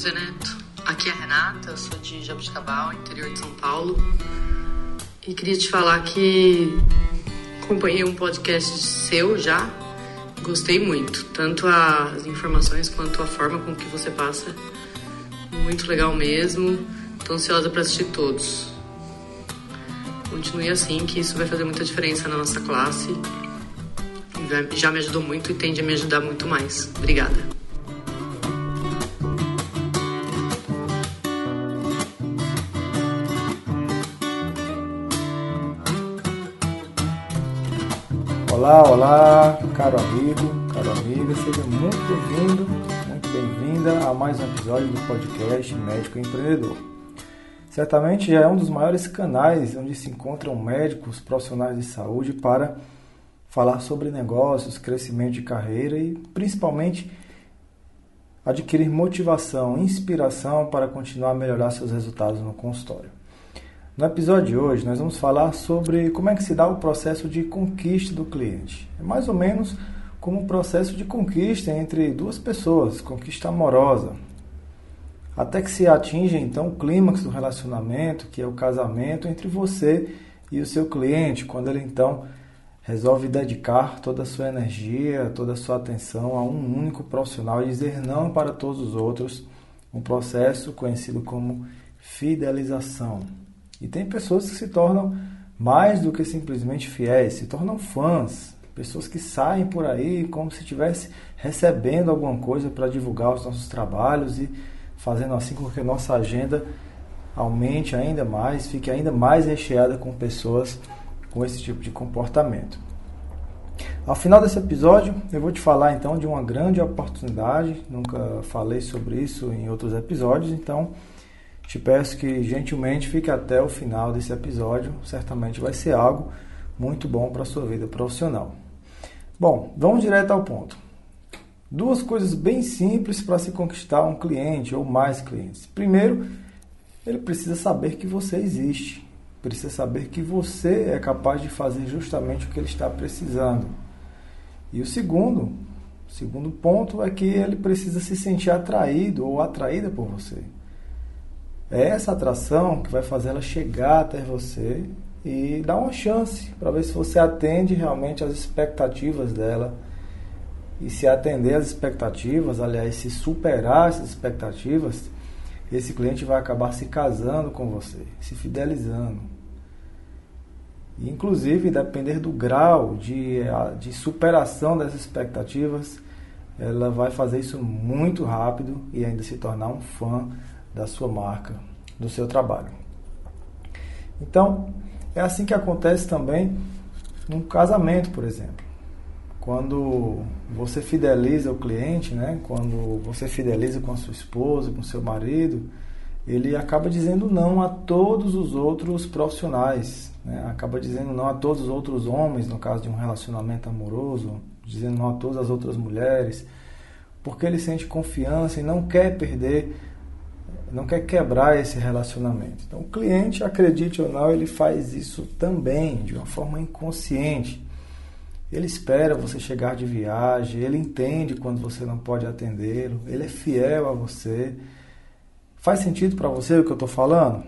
José Neto. Aqui é a Renata, eu sou de Jabuticabal, interior de São Paulo. E queria te falar que acompanhei um podcast seu já. Gostei muito, tanto as informações quanto a forma com que você passa. Muito legal mesmo. Tô ansiosa para assistir todos. Continue assim, que isso vai fazer muita diferença na nossa classe. Já me ajudou muito e tende a me ajudar muito mais. Obrigada. Olá, olá, caro amigo, caro amiga, seja muito bem-vindo, muito bem-vinda a mais um episódio do podcast Médico Empreendedor. Certamente já é um dos maiores canais onde se encontram médicos, profissionais de saúde para falar sobre negócios, crescimento de carreira e principalmente adquirir motivação, inspiração para continuar a melhorar seus resultados no consultório. No episódio de hoje, nós vamos falar sobre como é que se dá o processo de conquista do cliente. É mais ou menos como um processo de conquista entre duas pessoas, conquista amorosa. Até que se atinja então o clímax do relacionamento, que é o casamento entre você e o seu cliente, quando ele então resolve dedicar toda a sua energia, toda a sua atenção a um único profissional e dizer não para todos os outros, um processo conhecido como fidelização. E tem pessoas que se tornam mais do que simplesmente fiéis, se tornam fãs, pessoas que saem por aí como se estivesse recebendo alguma coisa para divulgar os nossos trabalhos e fazendo assim com que a nossa agenda aumente ainda mais, fique ainda mais recheada com pessoas com esse tipo de comportamento. Ao final desse episódio, eu vou te falar então de uma grande oportunidade. Nunca falei sobre isso em outros episódios, então te peço que gentilmente fique até o final desse episódio, certamente vai ser algo muito bom para a sua vida profissional. Bom, vamos direto ao ponto. Duas coisas bem simples para se conquistar um cliente ou mais clientes. Primeiro, ele precisa saber que você existe, precisa saber que você é capaz de fazer justamente o que ele está precisando. E o segundo, segundo ponto é que ele precisa se sentir atraído ou atraída por você. É essa atração que vai fazer ela chegar até você e dar uma chance para ver se você atende realmente às expectativas dela. E se atender às expectativas, aliás, se superar essas expectativas, esse cliente vai acabar se casando com você, se fidelizando. Inclusive, depender do grau de, de superação dessas expectativas, ela vai fazer isso muito rápido e ainda se tornar um fã da sua marca, do seu trabalho. Então, é assim que acontece também num casamento, por exemplo. Quando você fideliza o cliente, né? quando você fideliza com a sua esposa, com seu marido, ele acaba dizendo não a todos os outros profissionais, né? acaba dizendo não a todos os outros homens, no caso de um relacionamento amoroso, dizendo não a todas as outras mulheres, porque ele sente confiança e não quer perder não quer quebrar esse relacionamento. Então, o cliente, acredite ou não, ele faz isso também de uma forma inconsciente. Ele espera você chegar de viagem, ele entende quando você não pode atendê-lo, ele é fiel a você. Faz sentido para você o que eu estou falando?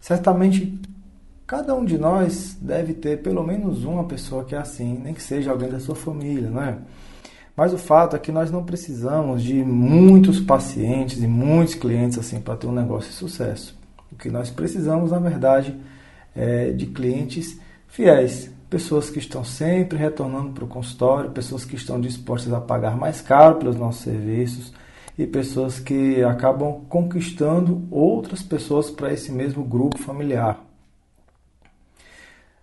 Certamente cada um de nós deve ter pelo menos uma pessoa que é assim, nem que seja alguém da sua família, não é? Mas o fato é que nós não precisamos de muitos pacientes e muitos clientes assim para ter um negócio de sucesso. O que nós precisamos, na verdade, é de clientes fiéis, pessoas que estão sempre retornando para o consultório, pessoas que estão dispostas a pagar mais caro pelos nossos serviços e pessoas que acabam conquistando outras pessoas para esse mesmo grupo familiar.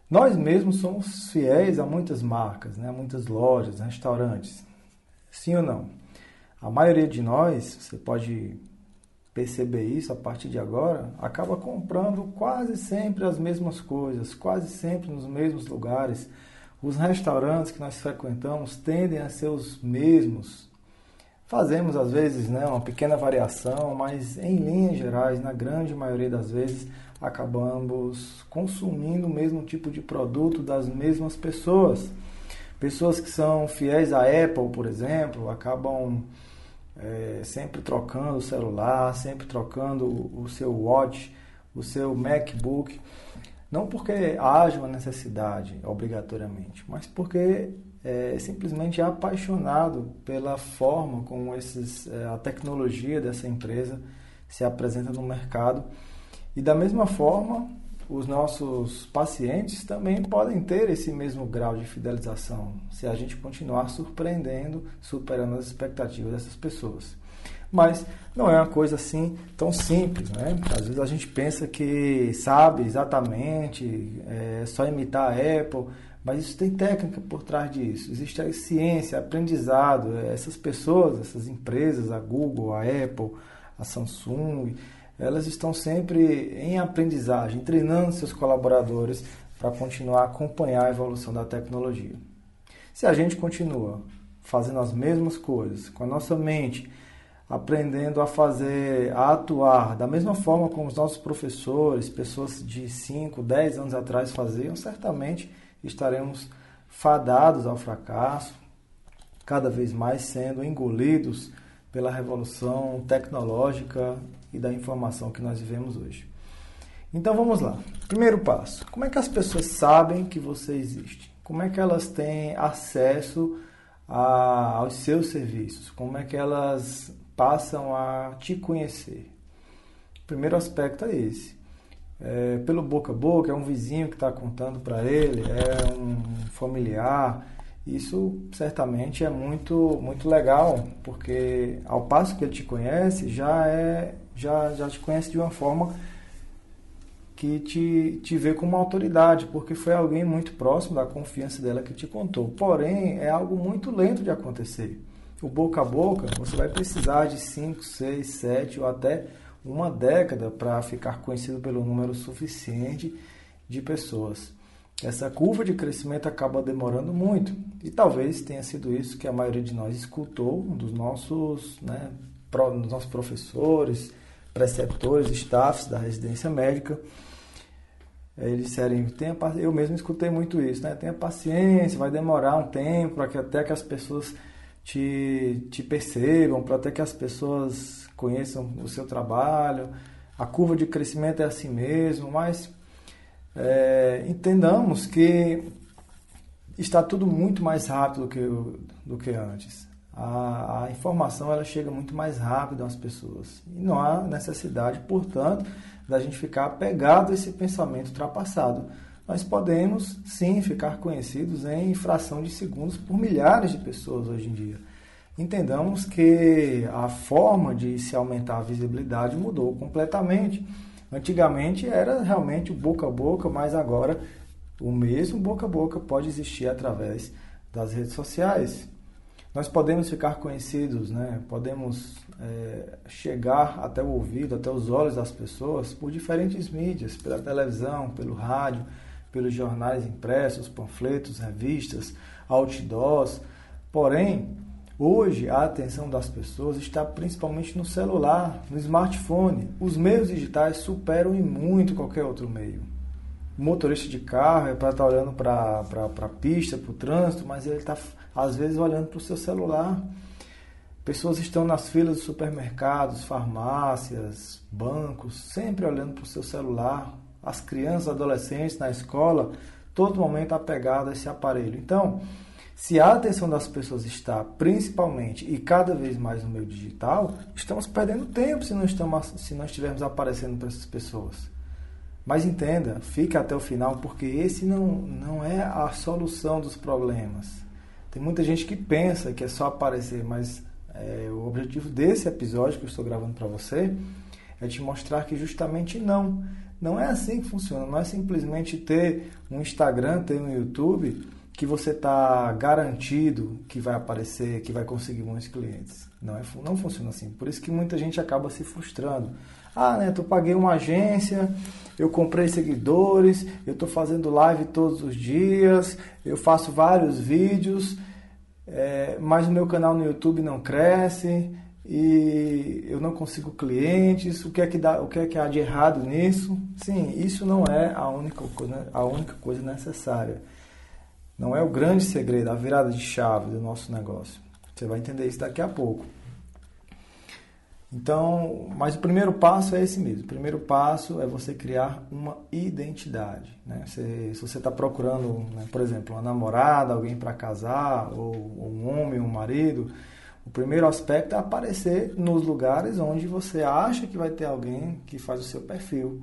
Nós mesmos somos fiéis a muitas marcas, né, a muitas lojas, restaurantes. Sim ou não? A maioria de nós, você pode perceber isso a partir de agora, acaba comprando quase sempre as mesmas coisas, quase sempre nos mesmos lugares. Os restaurantes que nós frequentamos tendem a ser os mesmos. Fazemos às vezes né, uma pequena variação, mas em linhas gerais, na grande maioria das vezes, acabamos consumindo o mesmo tipo de produto das mesmas pessoas. Pessoas que são fiéis à Apple, por exemplo, acabam é, sempre trocando o celular, sempre trocando o, seu watch, o seu MacBook. Não porque haja uma necessidade, obrigatoriamente, mas porque é, simplesmente é apaixonado pela forma como esses, é, a tecnologia dessa empresa se apresenta no mercado. E da mesma forma, os nossos pacientes também podem ter esse mesmo grau de fidelização se a gente continuar surpreendendo, superando as expectativas dessas pessoas. Mas não é uma coisa assim tão simples, né? Às vezes a gente pensa que sabe exatamente, é só imitar a Apple, mas isso tem técnica por trás disso. Existe a ciência, aprendizado. Essas pessoas, essas empresas, a Google, a Apple, a Samsung, elas estão sempre em aprendizagem, treinando seus colaboradores para continuar a acompanhar a evolução da tecnologia. Se a gente continua fazendo as mesmas coisas, com a nossa mente aprendendo a fazer, a atuar da mesma forma como os nossos professores, pessoas de 5, 10 anos atrás faziam, certamente estaremos fadados ao fracasso, cada vez mais sendo engolidos pela revolução tecnológica e da informação que nós vivemos hoje. Então vamos lá. Primeiro passo: como é que as pessoas sabem que você existe? Como é que elas têm acesso a, aos seus serviços? Como é que elas passam a te conhecer? O primeiro aspecto é esse. É, pelo boca a boca, é um vizinho que está contando para ele, é um familiar, isso certamente é muito, muito legal, porque ao passo que ele te conhece, já, é, já, já te conhece de uma forma que te, te vê como autoridade, porque foi alguém muito próximo da confiança dela que te contou. Porém, é algo muito lento de acontecer. O boca a boca, você vai precisar de 5, 6, 7 ou até uma década para ficar conhecido pelo número suficiente de pessoas essa curva de crescimento acaba demorando muito. E talvez tenha sido isso que a maioria de nós escutou dos nossos, né, dos nossos professores, preceptores, staffs da residência médica. Eles disserem, tenha, eu mesmo escutei muito isso, né? Tenha paciência, vai demorar um tempo para que até que as pessoas te, te percebam, para até que as pessoas conheçam o seu trabalho. A curva de crescimento é assim mesmo, mas é, entendamos que está tudo muito mais rápido do que, do que antes. A, a, informação ela chega muito mais rápido às pessoas. E não há necessidade, portanto, da gente ficar apegado a esse pensamento ultrapassado. Nós podemos, sim, ficar conhecidos em fração de segundos por milhares de pessoas hoje em dia. Entendamos que a forma de se aumentar a visibilidade mudou completamente. Antigamente era realmente o boca a boca, mas agora o mesmo boca a boca pode existir através das redes sociais. Nós podemos ficar conhecidos, né? podemos é, chegar até o ouvido, até os olhos das pessoas por diferentes mídias, pela televisão, pelo rádio, pelos jornais impressos, panfletos, revistas, outdoors. Porém, Hoje, a atenção das pessoas está principalmente no celular, no smartphone. Os meios digitais superam em muito qualquer outro meio. Motorista de carro é para estar tá olhando para a pista, para o trânsito, mas ele está, às vezes, olhando para o seu celular. Pessoas estão nas filas dos supermercados, farmácias, bancos, sempre olhando para o seu celular. As crianças, adolescentes na escola, todo momento apegado a esse aparelho. Então, se a atenção das pessoas está principalmente e cada vez mais no meio digital, estamos perdendo tempo se não, estamos, se não estivermos aparecendo para essas pessoas. Mas entenda, fique até o final, porque esse não, não é a solução dos problemas. Tem muita gente que pensa que é só aparecer, mas é, o objetivo desse episódio que eu estou gravando para você é te mostrar que justamente não. Não é assim que funciona. Não é simplesmente ter um Instagram, ter um YouTube que você está garantido que vai aparecer, que vai conseguir muitos clientes. Não, é, não funciona assim. Por isso que muita gente acaba se frustrando. Ah, né, eu paguei uma agência, eu comprei seguidores, eu estou fazendo live todos os dias, eu faço vários vídeos, é, mas o meu canal no YouTube não cresce e eu não consigo clientes. O que é que dá, o que é que há de errado nisso? Sim, isso não é a única coisa, a única coisa necessária. Não é o grande segredo, a virada de chave do nosso negócio. Você vai entender isso daqui a pouco. Então, mas o primeiro passo é esse mesmo. O primeiro passo é você criar uma identidade. Né? Se você está procurando, né, por exemplo, uma namorada, alguém para casar, ou um homem, um marido, o primeiro aspecto é aparecer nos lugares onde você acha que vai ter alguém que faz o seu perfil.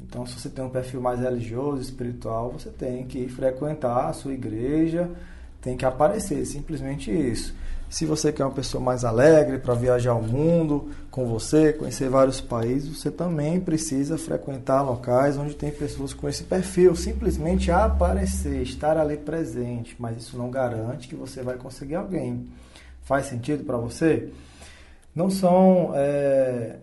Então, se você tem um perfil mais religioso, espiritual, você tem que frequentar a sua igreja, tem que aparecer, simplesmente isso. Se você quer uma pessoa mais alegre para viajar o mundo com você, conhecer vários países, você também precisa frequentar locais onde tem pessoas com esse perfil. Simplesmente aparecer, estar ali presente, mas isso não garante que você vai conseguir alguém. Faz sentido para você? Não são. É...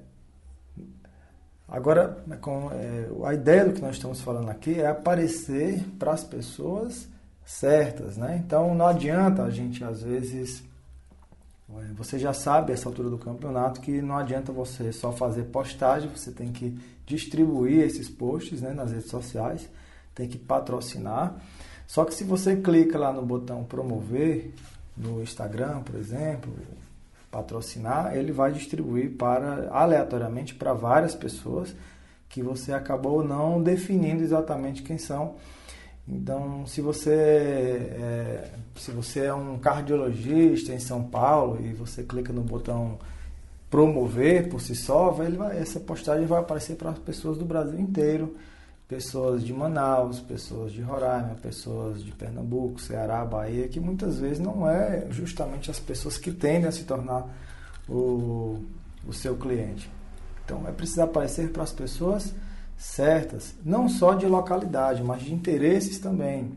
Agora, com, é, a ideia do que nós estamos falando aqui é aparecer para as pessoas certas, né? Então não adianta a gente às vezes é, você já sabe, essa altura do campeonato, que não adianta você só fazer postagem, você tem que distribuir esses posts né, nas redes sociais, tem que patrocinar. Só que se você clica lá no botão promover, no Instagram, por exemplo, patrocinar, ele vai distribuir para aleatoriamente para várias pessoas que você acabou não definindo exatamente quem são. Então, se você é, se você é um cardiologista em São Paulo e você clica no botão promover por si só, vai, essa postagem vai aparecer para as pessoas do Brasil inteiro, pessoas de Manaus, pessoas de Roraima, pessoas de Pernambuco, Ceará, Bahia, que muitas vezes não é justamente as pessoas que tendem a se tornar o, o seu cliente. Então, é preciso aparecer para as pessoas certas, não só de localidade, mas de interesses também.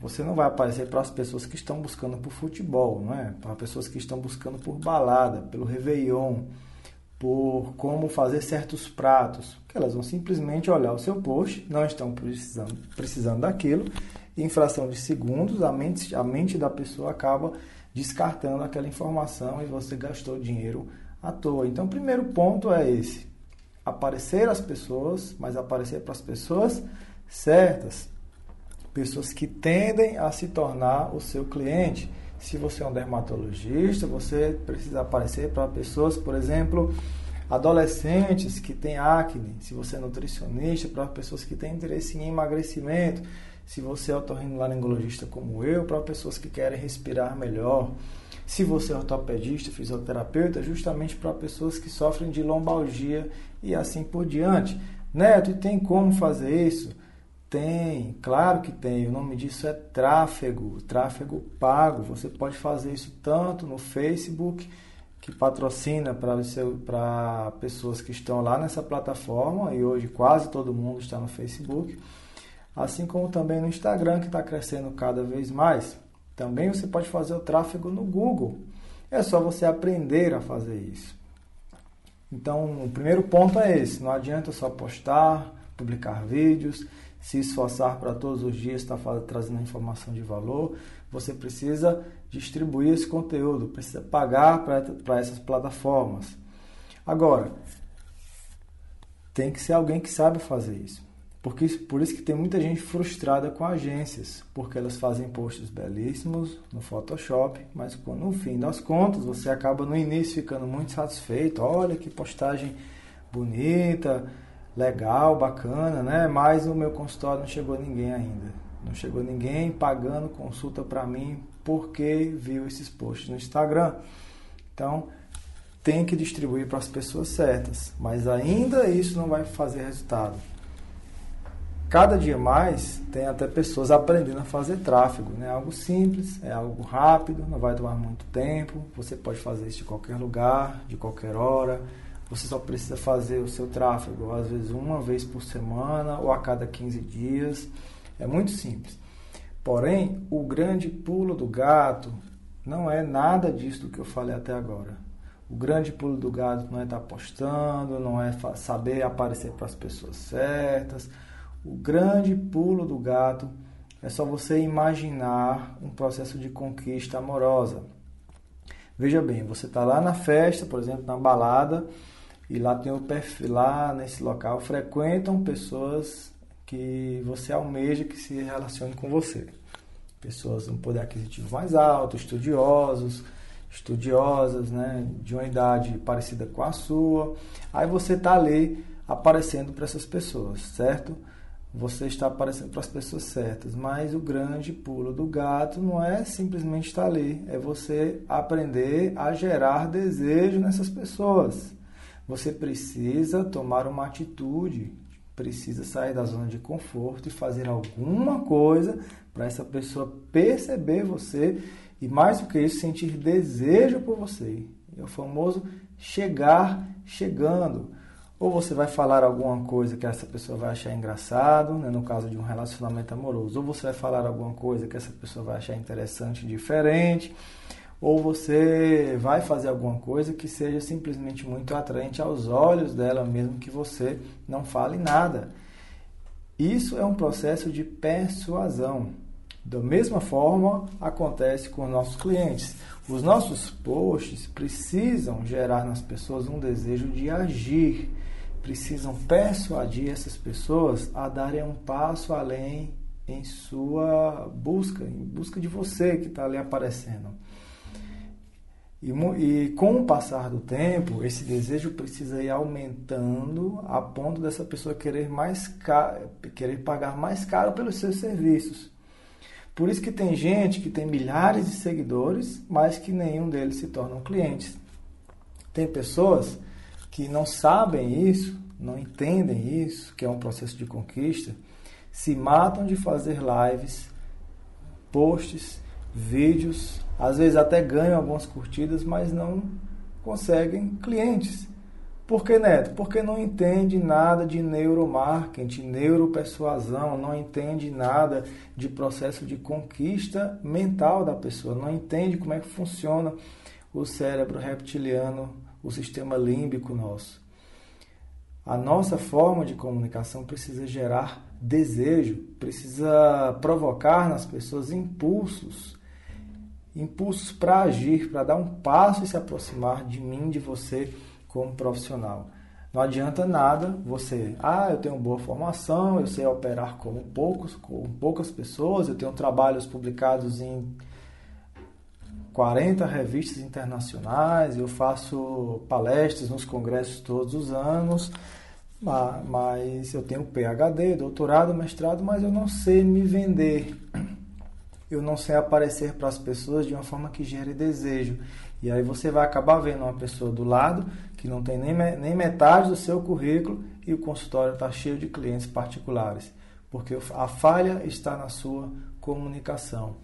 Você não vai aparecer para as pessoas que estão buscando por futebol, não é? Para pessoas que estão buscando por balada, pelo Réveillon, por como fazer certos pratos, que elas vão simplesmente olhar o seu post, não estão precisando, precisando daquilo, em fração de segundos a mente, a mente da pessoa acaba descartando aquela informação e você gastou dinheiro à toa. Então, o primeiro ponto é esse: aparecer às pessoas, mas aparecer para as pessoas certas. Pessoas que tendem a se tornar o seu cliente. Se você é um dermatologista, você precisa aparecer para pessoas, por exemplo, adolescentes que têm acne. Se você é nutricionista, para pessoas que têm interesse em emagrecimento. Se você é otorrinolaringologista como eu, para pessoas que querem respirar melhor. Se você é ortopedista, fisioterapeuta, justamente para pessoas que sofrem de lombalgia e assim por diante. Neto, e tem como fazer isso? Tem, claro que tem. O nome disso é tráfego, tráfego pago. Você pode fazer isso tanto no Facebook, que patrocina para pessoas que estão lá nessa plataforma, e hoje quase todo mundo está no Facebook, assim como também no Instagram, que está crescendo cada vez mais. Também você pode fazer o tráfego no Google. É só você aprender a fazer isso. Então, o primeiro ponto é esse: não adianta só postar, publicar vídeos, se esforçar para todos os dias estar tá trazendo informação de valor. Você precisa distribuir esse conteúdo, precisa pagar para essas plataformas. Agora, tem que ser alguém que sabe fazer isso. Porque, por isso que tem muita gente frustrada com agências, porque elas fazem posts belíssimos no Photoshop, mas no fim das contas você acaba no início ficando muito satisfeito. Olha que postagem bonita, legal, bacana, né? Mas no meu consultório não chegou ninguém ainda. Não chegou ninguém pagando consulta para mim porque viu esses posts no Instagram. Então, tem que distribuir para as pessoas certas, mas ainda isso não vai fazer resultado cada dia mais tem até pessoas aprendendo a fazer tráfego. Né? Algo simples, é algo rápido, não vai tomar muito tempo. Você pode fazer isso de qualquer lugar, de qualquer hora. Você só precisa fazer o seu tráfego, às vezes uma vez por semana ou a cada 15 dias. É muito simples. Porém, o grande pulo do gato não é nada disso que eu falei até agora. O grande pulo do gato não é estar postando, não é saber aparecer para as pessoas certas o grande pulo do gato é só você imaginar um processo de conquista amorosa. Veja bem, você está lá na festa, por exemplo, na balada, e lá tem o perfil, lá nesse local frequentam pessoas que você almeja que se relacionem com você. Pessoas de um poder aquisitivo mais alto, estudiosos, estudiosas, né, de uma idade parecida com a sua. Aí você está ali aparecendo para essas pessoas, certo? Você está aparecendo para as pessoas certas, mas o grande pulo do gato não é simplesmente estar ali, é você aprender a gerar desejo nessas pessoas. Você precisa tomar uma atitude, precisa sair da zona de conforto e fazer alguma coisa para essa pessoa perceber você e mais do que isso, sentir desejo por você. É o famoso chegar chegando. Ou você vai falar alguma coisa que essa pessoa vai achar engraçado, né, no caso de um relacionamento amoroso, ou você vai falar alguma coisa que essa pessoa vai achar interessante, diferente, ou você vai fazer alguma coisa que seja simplesmente muito atraente aos olhos dela, mesmo que você não fale nada. Isso é um processo de persuasão. Da mesma forma, acontece com nossos clientes. Os nossos posts precisam gerar nas pessoas um desejo de agir, precisam persuadir essas pessoas a darem um passo além em sua busca, em busca de você que está ali aparecendo. E, e, com o passar do tempo, esse desejo precisa ir aumentando a ponto dessa pessoa querer, mais querer pagar mais caro pelos seus serviços. Por isso que tem gente que tem milhares de seguidores, mas que nenhum deles se tornam clientes. Tem pessoas que não sabem isso, não entendem isso, que é um processo de conquista, se matam de fazer lives, posts, vídeos, às vezes até ganham algumas curtidas, mas não conseguem clientes. Por que, Neto? Porque não entende nada de neuromarketing, neuropersuasão, não entende nada de processo de conquista mental da pessoa, não entende como é que funciona o cérebro reptiliano, o sistema límbico nosso. A nossa forma de comunicação precisa gerar desejo, precisa provocar nas pessoas impulsos, impulsos para agir, para dar um passo e se aproximar de mim, de você como profissional. Não adianta nada você, ah, eu tenho boa formação, eu sei operar como poucos, com poucas pessoas, eu tenho trabalhos publicados em 40 revistas internacionais, eu faço palestras nos congressos todos os anos, mas eu tenho PhD, doutorado, mestrado, mas eu não sei me vender. Eu não sei aparecer para as pessoas de uma forma que gere desejo. E aí você vai acabar vendo uma pessoa do lado que não tem nem, nem metade do seu currículo e o consultório está cheio de clientes particulares. Porque a falha está na sua comunicação.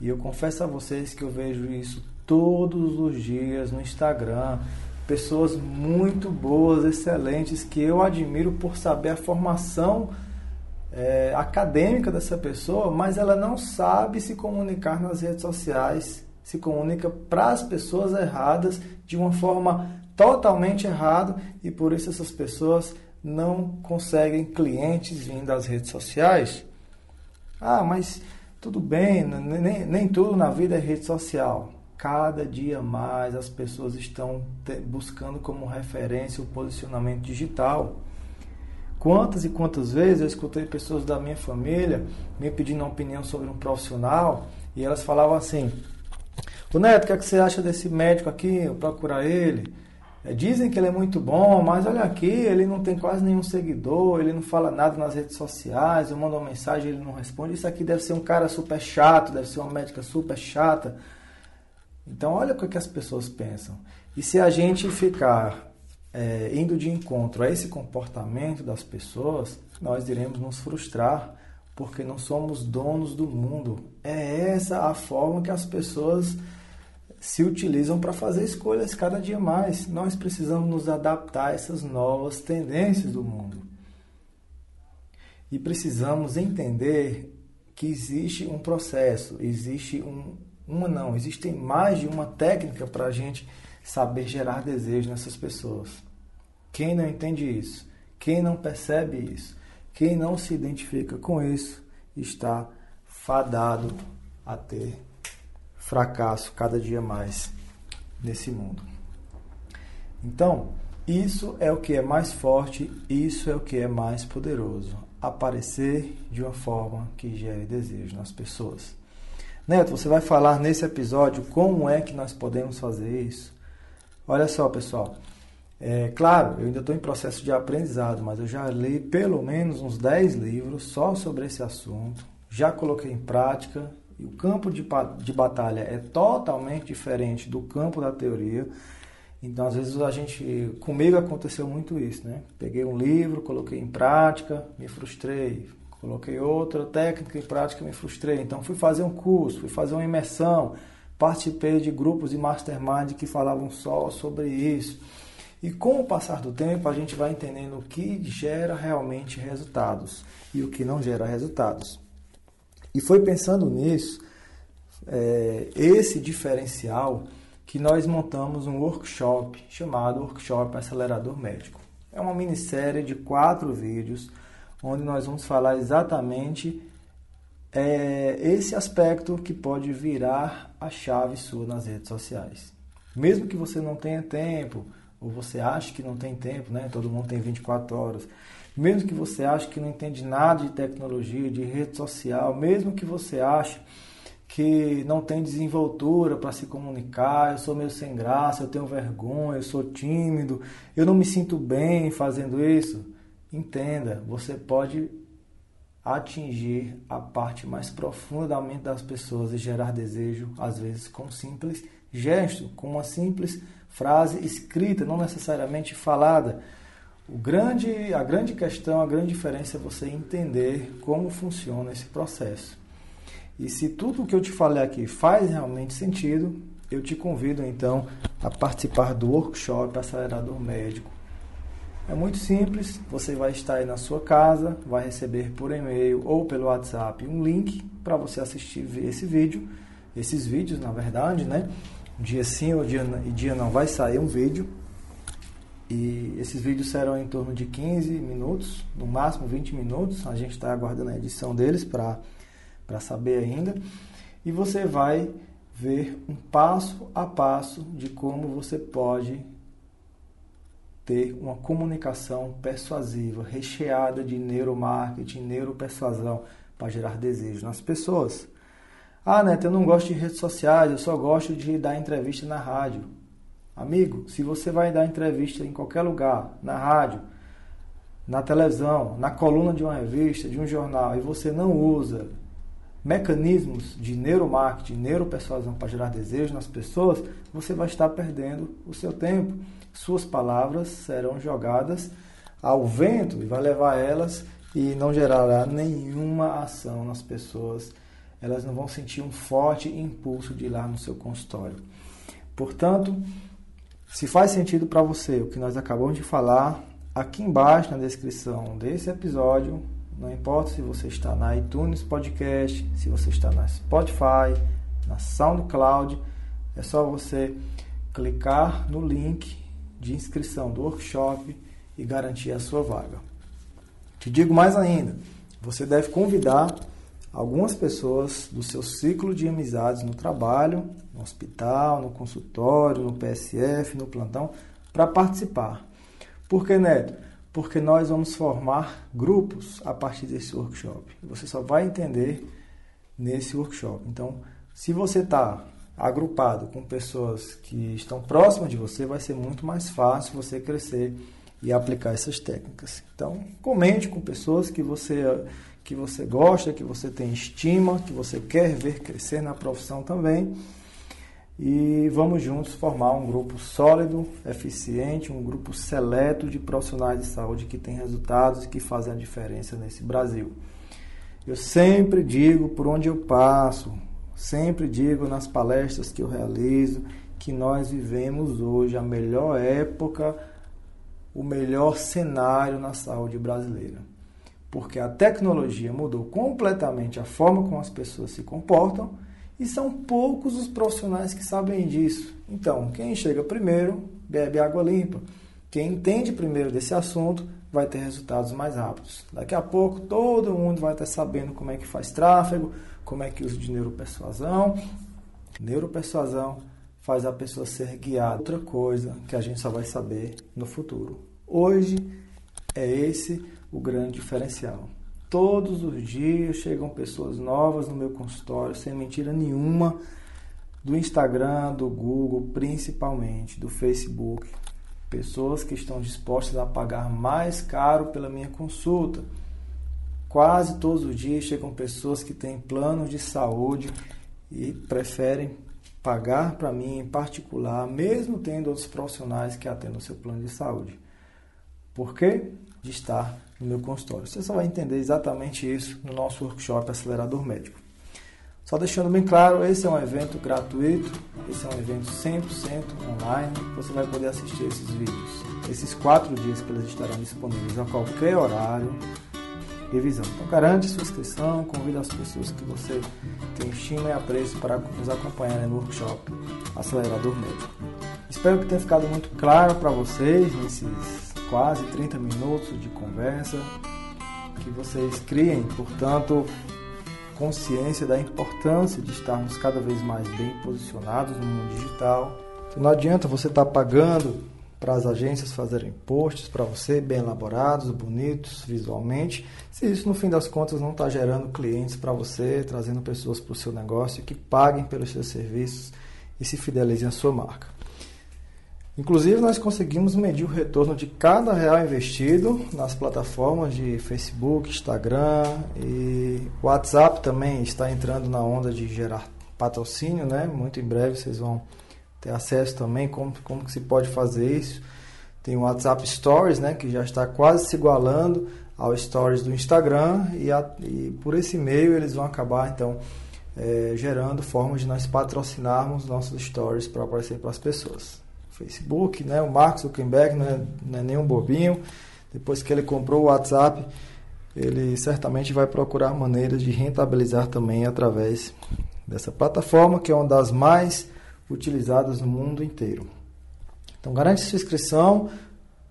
E eu confesso a vocês que eu vejo isso todos os dias no Instagram. Pessoas muito boas, excelentes, que eu admiro por saber a formação é, acadêmica dessa pessoa, mas ela não sabe se comunicar nas redes sociais se comunica para as pessoas erradas de uma forma totalmente errada e por isso essas pessoas não conseguem clientes vindo das redes sociais. Ah, mas tudo bem, nem, nem tudo na vida é rede social. Cada dia mais as pessoas estão buscando como referência o posicionamento digital. Quantas e quantas vezes eu escutei pessoas da minha família me pedindo uma opinião sobre um profissional e elas falavam assim: o Neto, o que, é que você acha desse médico aqui? Eu procurar ele. É, dizem que ele é muito bom, mas olha aqui, ele não tem quase nenhum seguidor, ele não fala nada nas redes sociais, eu mando uma mensagem ele não responde. Isso aqui deve ser um cara super chato, deve ser uma médica super chata. Então, olha o que as pessoas pensam. E se a gente ficar é, indo de encontro a esse comportamento das pessoas, nós iremos nos frustrar, porque não somos donos do mundo. É essa a forma que as pessoas se utilizam para fazer escolhas cada dia mais. Nós precisamos nos adaptar a essas novas tendências do mundo. E precisamos entender que existe um processo, existe um, uma não, existem mais de uma técnica para a gente saber gerar desejo nessas pessoas. Quem não entende isso, quem não percebe isso, quem não se identifica com isso, está fadado a ter fracasso cada dia mais nesse mundo. Então, isso é o que é mais forte, isso é o que é mais poderoso. Aparecer de uma forma que gere desejo nas pessoas. Neto, você vai falar nesse episódio como é que nós podemos fazer isso? Olha só, pessoal. É, claro, eu ainda estou em processo de aprendizado, mas eu já li pelo menos uns 10 livros só sobre esse assunto, já coloquei em prática e o campo de, de batalha é totalmente diferente do campo da teoria. Então, às vezes, a gente. Comigo aconteceu muito isso, né? Peguei um livro, coloquei em prática, me frustrei. Coloquei outra técnica em prática, me frustrei. Então, fui fazer um curso, fui fazer uma imersão, participei de grupos de mastermind que falavam só sobre isso. E com o passar do tempo, a gente vai entendendo o que gera realmente resultados e o que não gera resultados. E foi pensando nisso, é, esse diferencial, que nós montamos um workshop chamado Workshop Acelerador Médico. É uma minissérie de quatro vídeos onde nós vamos falar exatamente é, esse aspecto que pode virar a chave sua nas redes sociais. Mesmo que você não tenha tempo, ou você acha que não tem tempo, né? Todo mundo tem 24 horas. Mesmo que você ache que não entende nada de tecnologia, de rede social, mesmo que você ache que não tem desenvoltura para se comunicar, eu sou meio sem graça, eu tenho vergonha, eu sou tímido, eu não me sinto bem fazendo isso. Entenda, você pode atingir a parte mais profunda da mente das pessoas e gerar desejo, às vezes com um simples gesto, com uma simples frase escrita, não necessariamente falada. O grande, a grande questão, a grande diferença é você entender como funciona esse processo. E se tudo o que eu te falei aqui faz realmente sentido, eu te convido então a participar do workshop Acelerador Médico. É muito simples, você vai estar aí na sua casa, vai receber por e-mail ou pelo WhatsApp um link para você assistir esse vídeo, esses vídeos na verdade, né? Dia sim ou dia, dia não vai sair um vídeo. E esses vídeos serão em torno de 15 minutos, no máximo 20 minutos. A gente está aguardando a edição deles para saber ainda. E você vai ver um passo a passo de como você pode ter uma comunicação persuasiva, recheada de neuromarketing, neuropersuasão, para gerar desejo nas pessoas. Ah, Neto, eu não gosto de redes sociais, eu só gosto de dar entrevista na rádio. Amigo, se você vai dar entrevista em qualquer lugar, na rádio, na televisão, na coluna de uma revista, de um jornal, e você não usa mecanismos de neuromarketing, neuropersuasão para gerar desejo nas pessoas, você vai estar perdendo o seu tempo. Suas palavras serão jogadas ao vento e vai levar elas e não gerará nenhuma ação nas pessoas elas não vão sentir um forte impulso de ir lá no seu consultório. Portanto, se faz sentido para você o que nós acabamos de falar, aqui embaixo na descrição desse episódio, não importa se você está na iTunes Podcast, se você está na Spotify, na SoundCloud, é só você clicar no link de inscrição do workshop e garantir a sua vaga. Te digo mais ainda, você deve convidar algumas pessoas do seu ciclo de amizades no trabalho, no hospital, no consultório, no PSF, no plantão, para participar. Por que, Neto? Porque nós vamos formar grupos a partir desse workshop. Você só vai entender nesse workshop. Então, se você está agrupado com pessoas que estão próximas de você, vai ser muito mais fácil você crescer e aplicar essas técnicas. Então, comente com pessoas que você que você gosta, que você tem estima, que você quer ver crescer na profissão também. E vamos juntos formar um grupo sólido, eficiente, um grupo seleto de profissionais de saúde que tem resultados que fazem a diferença nesse Brasil. Eu sempre digo por onde eu passo, sempre digo nas palestras que eu realizo, que nós vivemos hoje a melhor época, o melhor cenário na saúde brasileira porque a tecnologia mudou completamente a forma como as pessoas se comportam e são poucos os profissionais que sabem disso. Então, quem chega primeiro bebe água limpa. Quem entende primeiro desse assunto vai ter resultados mais rápidos. Daqui a pouco todo mundo vai estar sabendo como é que faz tráfego, como é que usa de neuropersuasão. Neuropersuasão faz a pessoa ser guiada. Outra coisa que a gente só vai saber no futuro. Hoje é esse o grande diferencial. Todos os dias chegam pessoas novas no meu consultório, sem mentira nenhuma, do Instagram, do Google, principalmente, do Facebook. Pessoas que estão dispostas a pagar mais caro pela minha consulta. Quase todos os dias chegam pessoas que têm planos de saúde e preferem pagar para mim em particular, mesmo tendo outros profissionais que atendem o seu plano de saúde. Por quê? De estar no meu consultório. Você só vai entender exatamente isso no nosso workshop Acelerador Médico. Só deixando bem claro, esse é um evento gratuito, esse é um evento 100% online. Você vai poder assistir esses vídeos, esses quatro dias que eles estarão disponíveis a qualquer horário, revisão. Então garante sua inscrição, convida as pessoas que você tem estima e apreço para nos acompanhar no workshop Acelerador Médico. Espero que tenha ficado muito claro para vocês nesses quase 30 minutos de conversa, que vocês criem, portanto, consciência da importância de estarmos cada vez mais bem posicionados no mundo digital. Então, não adianta você estar tá pagando para as agências fazerem posts para você, bem elaborados, bonitos visualmente, se isso no fim das contas não está gerando clientes para você, trazendo pessoas para o seu negócio que paguem pelos seus serviços e se fidelizem à sua marca. Inclusive, nós conseguimos medir o retorno de cada real investido nas plataformas de Facebook, Instagram e WhatsApp também está entrando na onda de gerar patrocínio, né? Muito em breve vocês vão ter acesso também como como que se pode fazer isso. Tem o WhatsApp Stories, né, que já está quase se igualando ao Stories do Instagram e, a, e por esse meio eles vão acabar então é, gerando formas de nós patrocinarmos nossos stories para aparecer para as pessoas. Facebook, né? O Mark Zuckerberg não é, não é nenhum bobinho. Depois que ele comprou o WhatsApp, ele certamente vai procurar maneiras de rentabilizar também através dessa plataforma, que é uma das mais utilizadas no mundo inteiro. Então, garante sua inscrição.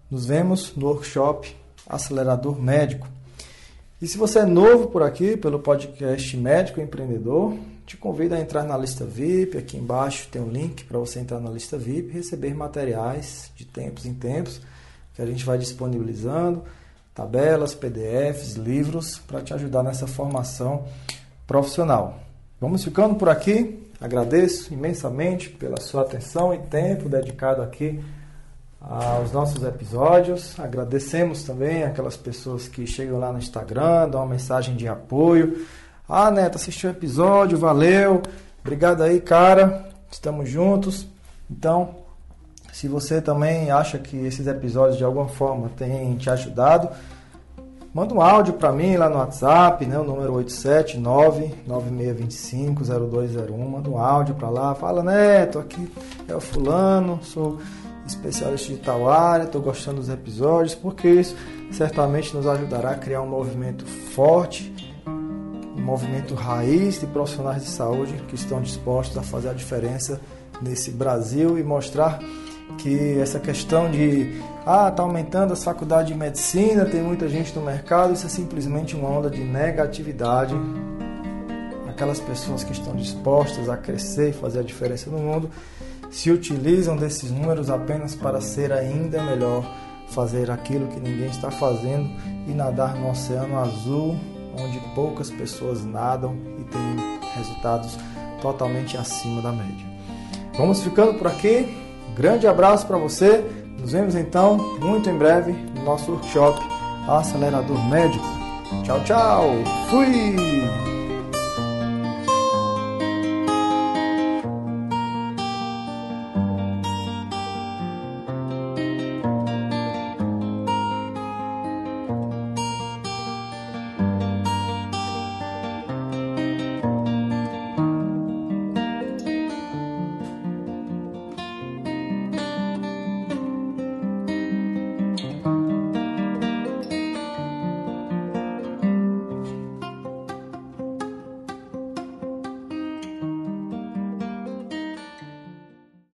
Nos vemos no workshop Acelerador Médico. E se você é novo por aqui, pelo podcast Médico Empreendedor, te convido a entrar na lista VIP. Aqui embaixo tem um link para você entrar na lista VIP receber materiais de tempos em tempos que a gente vai disponibilizando, tabelas, PDFs, livros para te ajudar nessa formação profissional. Vamos ficando por aqui. Agradeço imensamente pela sua atenção e tempo dedicado aqui aos nossos episódios. Agradecemos também aquelas pessoas que chegam lá no Instagram, dão uma mensagem de apoio ah, Neto, assistiu o episódio, valeu. Obrigado aí, cara. Estamos juntos. Então, se você também acha que esses episódios de alguma forma têm te ajudado, manda um áudio para mim lá no WhatsApp, né, o número 879-9625-0201. Manda um áudio para lá. Fala, Neto, aqui é o fulano, sou especialista de tal área, estou gostando dos episódios, porque isso certamente nos ajudará a criar um movimento forte movimento raiz de profissionais de saúde que estão dispostos a fazer a diferença nesse Brasil e mostrar que essa questão de ah, tá aumentando as faculdades de medicina, tem muita gente no mercado, isso é simplesmente uma onda de negatividade. Aquelas pessoas que estão dispostas a crescer e fazer a diferença no mundo se utilizam desses números apenas para ser ainda melhor, fazer aquilo que ninguém está fazendo e nadar no oceano azul onde poucas pessoas nadam e têm resultados totalmente acima da média. Vamos ficando por aqui. Grande abraço para você. Nos vemos então muito em breve no nosso workshop Acelerador Médico. Tchau, tchau. Fui!